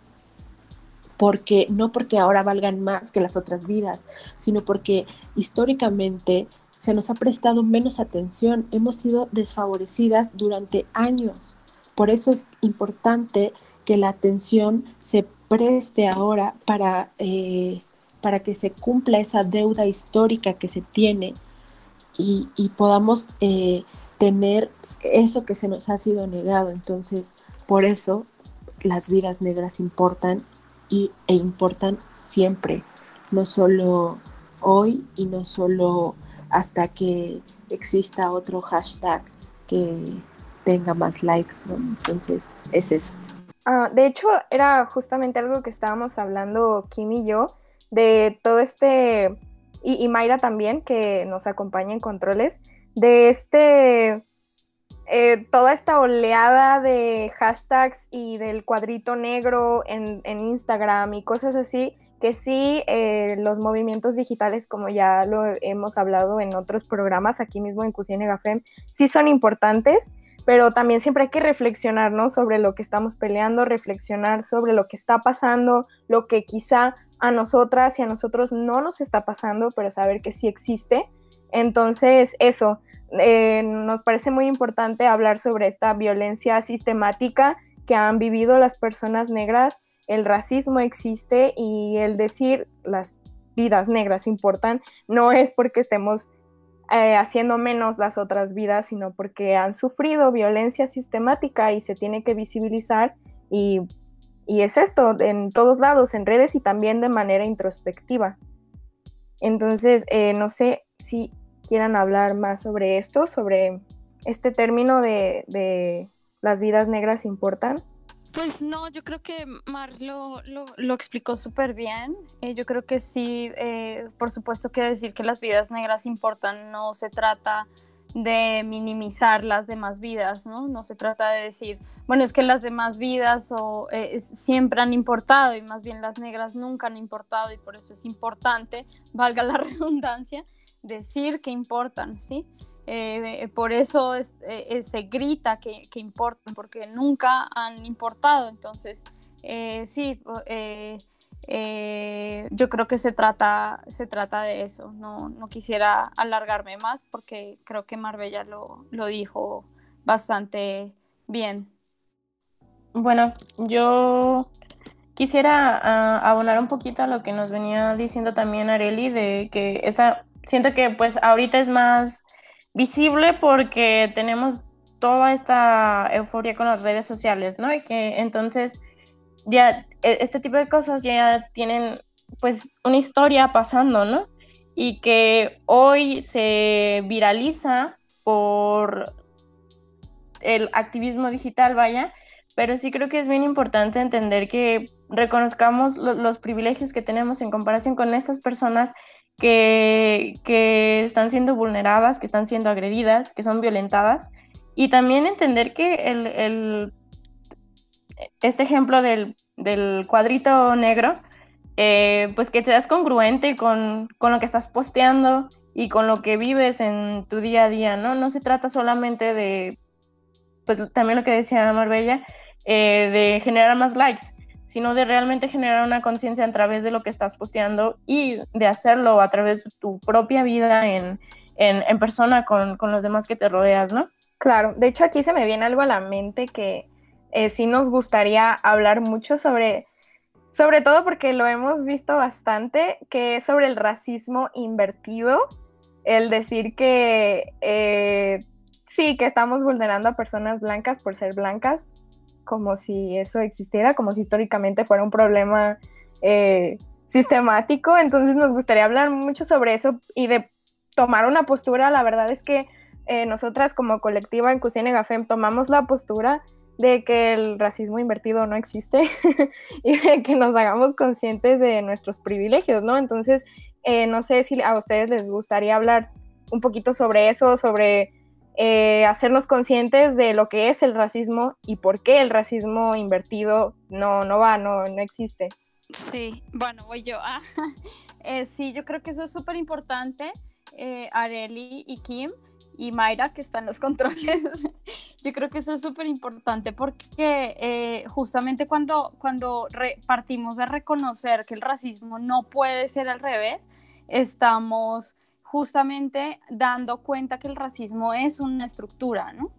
porque no porque ahora valgan más que las otras vidas, sino porque históricamente se nos ha prestado menos atención, hemos sido desfavorecidas durante años. Por eso es importante que la atención se preste ahora para, eh, para que se cumpla esa deuda histórica que se tiene y, podamos eh, tener eso que se nos ha sido negado. Entonces, por eso las vidas negras importan y, e importan siempre, no solo hoy y no solo hasta que exista otro hashtag que tenga más likes. Entonces, es eso. Ah, de hecho, era justamente algo que estábamos hablando Kim y yo, de todo este, y, Mayra también, que nos acompaña en controles, de este, eh, toda esta oleada de hashtags y del cuadrito negro en, Instagram y cosas así, que sí, eh, los movimientos digitales, como ya lo hemos hablado en otros programas aquí mismo en Cusine Gafem, sí son importantes, pero también siempre hay que reflexionar, ¿no? Sobre lo que estamos peleando, reflexionar sobre lo que está pasando, lo que quizá a nosotras y a nosotros no nos está pasando, pero saber que sí existe. Entonces, eso, eh, nos parece muy importante hablar sobre esta violencia sistemática que han vivido las personas negras. El racismo existe y el decir las vidas negras importan no es porque estemos eh, haciendo menos las otras vidas, sino porque han sufrido violencia sistemática y se tiene que visibilizar y, es esto en todos lados, en redes y también de manera introspectiva. Entonces, eh, no sé si quieran hablar más sobre esto, sobre este término de, de las vidas negras importan. Pues no, yo creo que Mar lo, lo, explicó súper bien. Eh, yo creo que sí, eh, por supuesto que decir que las vidas negras importan no se trata de minimizar las demás vidas, ¿no? No se trata de decir, bueno, es que las demás vidas o, eh, siempre han importado y más bien las negras nunca han importado y por eso es importante, valga la redundancia, decir que importan, ¿sí? Eh, por eso eh, eh, se grita que, que, importan, porque nunca han importado. Entonces, sí, yo creo que se trata, se trata de eso. No, no quisiera alargarme más porque creo que Marbella lo, lo dijo bastante bien. Bueno, yo quisiera uh, abonar un poquito a lo que nos venía diciendo también Areli, de que esta, siento que pues ahorita es más visible porque tenemos toda esta euforia con las redes sociales, ¿no? Y que entonces ya e, este tipo de cosas ya tienen pues una historia pasando, ¿no? Y que hoy se viraliza por el activismo digital, vaya, pero sí creo que es bien importante entender que reconozcamos los privilegios que tenemos en comparación con estas personas que, están siendo vulneradas, que están siendo agredidas, que son violentadas. Y también entender que el, este ejemplo del, cuadrito negro, eh, pues que te das congruente con, lo que estás posteando y con lo que vives en tu día a día, ¿no? No se trata solamente de, pues también lo que decía Marbella, eh, de generar más likes, sino de realmente generar una conciencia a través de lo que estás posteando y de hacerlo a través de tu propia vida en, persona con, los demás que te rodeas, ¿no? Claro, de hecho aquí se me viene algo a la mente que eh, sí nos gustaría hablar mucho sobre sobre todo porque lo hemos visto bastante, que es sobre el racismo invertido, el decir que eh, sí, que estamos vulnerando a personas blancas por ser blancas, como si eso existiera, como si históricamente fuera un problema eh, sistemático. Entonces nos gustaría hablar mucho sobre eso y de tomar una postura. La verdad es que eh, nosotras como colectiva en Cusine Gafem tomamos la postura de que el racismo invertido no existe y de que nos hagamos conscientes de nuestros privilegios, ¿no? Entonces, eh, no sé si a ustedes les gustaría hablar un poquito sobre eso, sobre eh, hacernos conscientes de lo que es el racismo y por qué el racismo invertido no, no va, no, no existe. Sí, bueno, voy yo. Ah, eh, sí, yo creo que eso es súper importante, Areli y Kim y Mayra, que están los controles. yo creo que eso es súper importante porque justamente cuando, cuando partimos de reconocer que el racismo no puede ser al revés, estamos justamente dando cuenta que el racismo es una estructura, ¿no?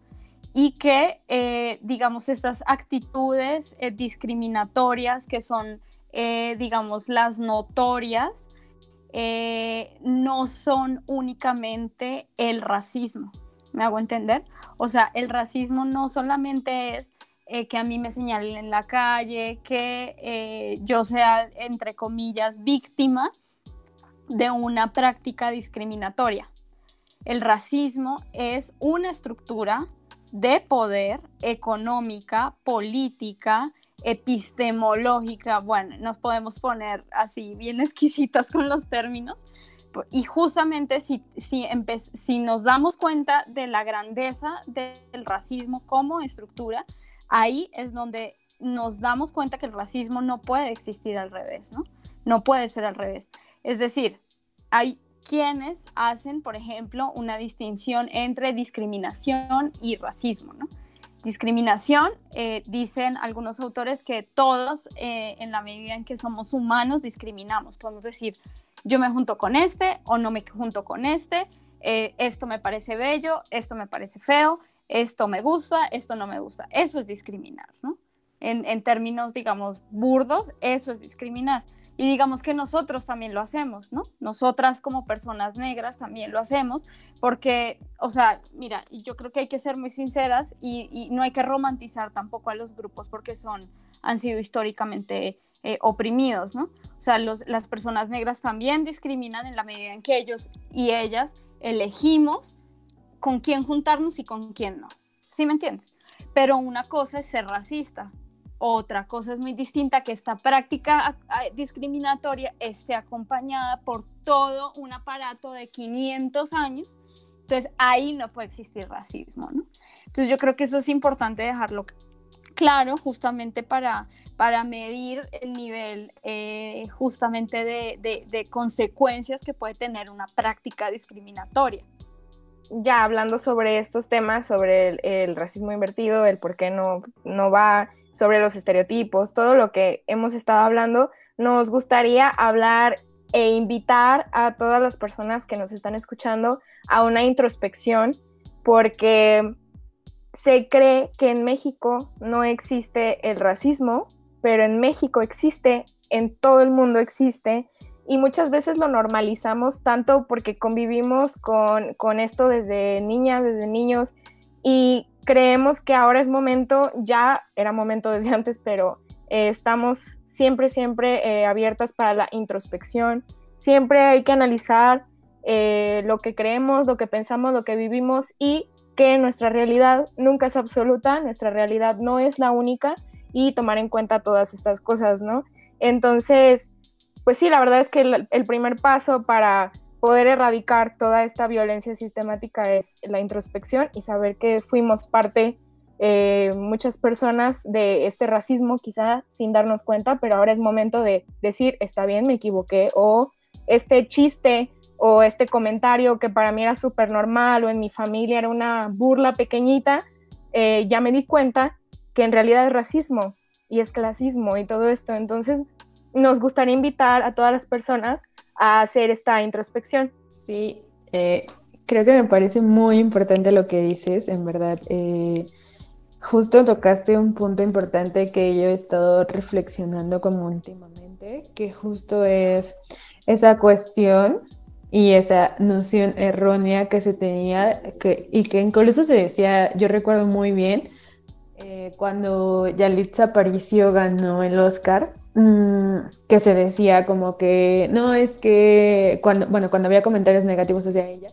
Y que, eh, digamos, estas actitudes eh, discriminatorias que son, eh, digamos, las notorias, no son únicamente el racismo. ¿Me hago entender? O sea, el racismo no solamente es que a mí me señalen en la calle, que yo sea, entre comillas, víctima, de una práctica discriminatoria. El racismo es una estructura de poder económica, política, epistemológica, bueno, nos podemos poner así bien exquisitas con los términos, y justamente si, si, si nos damos cuenta de la grandeza del racismo como estructura, ahí es donde nos damos cuenta que el racismo no puede existir al revés, ¿no? No puede ser al revés. Es decir, hay quienes hacen, por ejemplo, una distinción entre discriminación y racismo, ¿no? Discriminación, eh, dicen algunos autores que todos, eh, en la medida en que somos humanos, discriminamos. Podemos decir, yo me junto con este o no me junto con este, eh, esto me parece bello, esto me parece feo, esto me gusta, esto no me gusta. Eso es discriminar, en términos, digamos, burdos, eso es discriminar. Y digamos que nosotros también lo hacemos, ¿no? Nosotras como personas negras también lo hacemos, porque, o sea, mira, yo creo que hay que ser muy sinceras y, no hay que romantizar tampoco a los grupos porque son, han sido históricamente eh, oprimidos, ¿no? O sea, las personas negras también discriminan en la medida en que ellos y ellas elegimos con quién juntarnos y con quién no. ¿Sí me entiendes? Pero una cosa es ser racista otra cosa es muy distinta, que esta práctica discriminatoria esté acompañada por todo un aparato de 500 años. Entonces ahí no puede existir racismo, ¿no? Entonces yo creo que eso es importante dejarlo claro justamente para, para medir el nivel eh, justamente de, consecuencias que puede tener una práctica discriminatoria. Ya hablando sobre estos temas, sobre el, el racismo invertido, el por qué no, no va sobre los estereotipos, todo lo que hemos estado hablando, nos gustaría hablar e invitar a todas las personas que nos están escuchando a una introspección porque se cree que en México no existe el racismo, pero en México existe, en todo el mundo existe, y muchas veces lo normalizamos tanto porque convivimos con, con esto desde niñas, desde niños, y creemos que ahora es momento, ya era momento desde antes, pero eh, estamos siempre, siempre eh, abiertas para la introspección. Siempre hay que analizar eh, lo que creemos, lo que pensamos, lo que vivimos y que nuestra realidad nunca es absoluta, nuestra realidad no es la única y tomar en cuenta todas estas cosas, ¿no? Entonces, pues sí, la verdad es que el primer paso para poder erradicar toda esta violencia sistemática es la introspección y saber que fuimos parte eh, muchas personas de este racismo quizá sin darnos cuenta, pero ahora es momento de decir, está bien, me equivoqué, o este chiste o este comentario que para mí era súper normal o en mi familia era una burla pequeñita, eh, ya me di cuenta que en realidad es racismo y es clasismo y todo esto. Entonces, nos gustaría invitar a todas las personas hacer esta introspección. Sí, eh, creo que me parece muy importante lo que dices, en verdad. Eh, justo tocaste un punto importante que yo he estado reflexionando como últimamente, que justo es esa cuestión y esa noción errónea que se tenía que, y que incluso se decía, yo recuerdo muy bien, eh, cuando Yalitza Aparicio ganó el Oscar, mm, que se decía como que, no, es que, cuando, bueno, cuando había comentarios negativos hacia ella,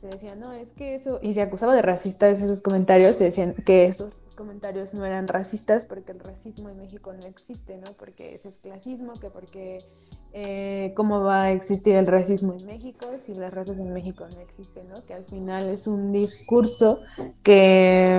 se decía, no, es que eso, y se acusaba de racistas esos comentarios, se decían que esos comentarios no eran racistas porque el racismo en México no existe, ¿no? Porque ese es clasismo, que porque eh, cómo va a existir el racismo en México si las razas en México no existen, ¿no? Que al final es un discurso que,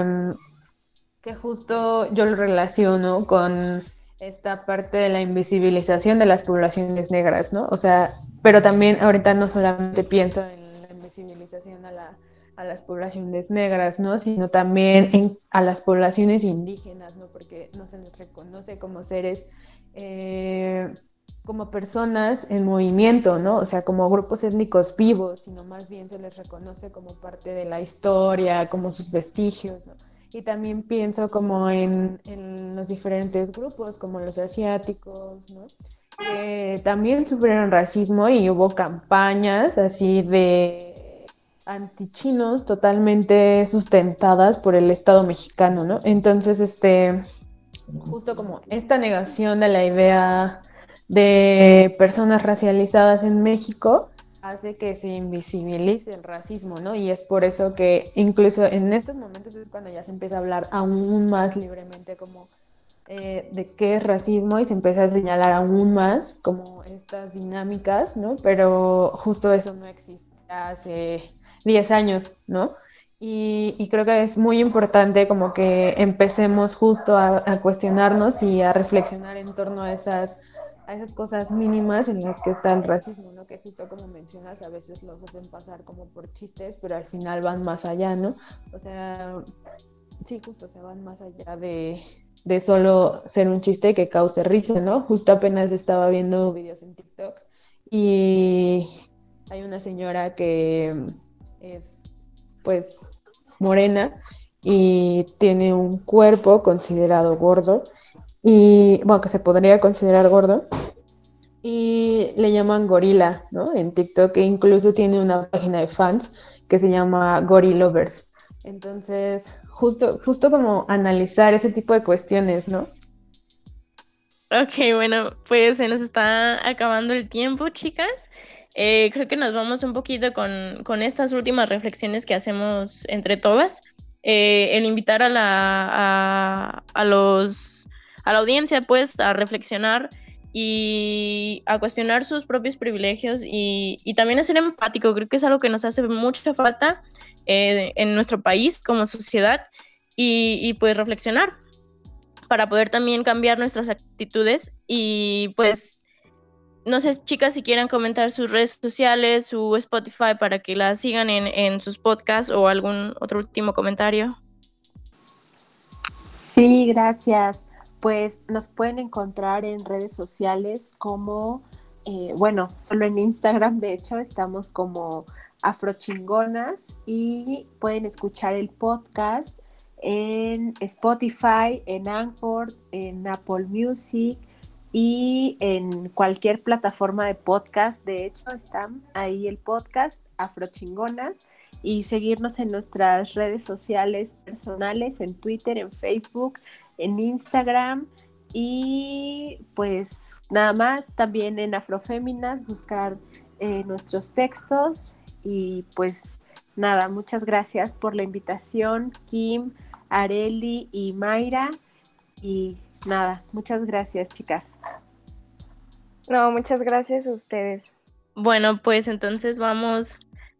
que justo yo lo relaciono con esta parte de la invisibilización de las poblaciones negras, ¿no? O sea, pero también ahorita no solamente pienso en la invisibilización a la a las poblaciones negras, ¿no? Sino también a las poblaciones indígenas, ¿no? Porque no se les reconoce como seres, eh, como personas en movimiento, ¿no? O sea, como grupos étnicos vivos, sino más bien se les reconoce como parte de la historia, como sus vestigios, ¿no? Y también pienso como en, los diferentes grupos, como los asiáticos, ¿no? Que también sufrieron racismo y hubo campañas así de antichinos totalmente sustentadas por el Estado mexicano, ¿no? Entonces, este, justo como esta negación de la idea de personas racializadas en México hace que se invisibilice el racismo, ¿no? Y es por eso que incluso en estos momentos es cuando ya se empieza a hablar aún más libremente como eh, de qué es racismo y se empieza a señalar aún más como estas dinámicas, ¿no? Pero justo eso no existe hace 10 años, ¿no? Y, creo que es muy importante como que empecemos justo a, cuestionarnos y a reflexionar en torno a esas, a esas cosas mínimas en las que está el racismo, ¿no? Que justo como mencionas, a veces los hacen pasar como por chistes, pero al final van más allá, ¿no? O sea, sí, justo se van más allá de, de solo ser un chiste que cause risa, ¿no? Justo apenas estaba viendo videos en TikTok y hay una señora que es pues morena y tiene un cuerpo considerado gordo y bueno, que se podría considerar gordo y le llaman gorila, ¿no? En TikTok e incluso tiene una página de fans que se llama Gorilovers. Entonces, justo, justo como analizar ese tipo de cuestiones, ¿no? Ok, bueno, pues se nos está acabando el tiempo, chicas. Eh, creo que nos vamos un poquito con, estas últimas reflexiones que hacemos entre todas. Eh, el invitar a la, a, los, a la audiencia pues a reflexionar y a cuestionar sus propios privilegios y, también a ser empático. Creo que es algo que nos hace mucha falta eh, en nuestro país como sociedad y, y pues reflexionar para poder también cambiar nuestras actitudes y pues no sé, chicas, si quieran comentar sus redes sociales, su Spotify para que la sigan en, sus podcasts o algún otro último comentario. Sí, gracias. Pues nos pueden encontrar en redes sociales como, eh, bueno, solo en Instagram, de hecho, estamos como Afrochingonas y pueden escuchar el podcast en Spotify, en Anchor, en Apple Music, y en cualquier plataforma de podcast. De hecho, están ahí el podcast Afrochingonas y seguirnos en nuestras redes sociales personales, en Twitter, en Facebook, en Instagram y pues nada más, también en Afroféminas, buscar eh, nuestros textos y pues nada, muchas gracias por la invitación, Kim, Areli y Mayra y nada, muchas gracias, chicas. No, muchas gracias a ustedes. Bueno, pues entonces vamos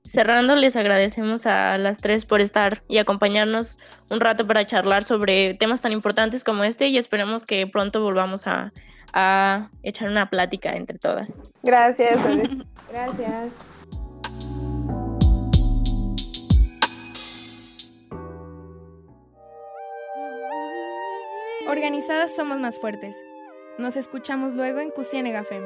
cerrando. Les agradecemos a las tres por estar y acompañarnos un rato para charlar sobre temas tan importantes como este y esperemos que pronto volvamos a, a echar una plática entre todas. Gracias. gracias. Organizadas somos más fuertes. Nos escuchamos luego en Cusienegafem.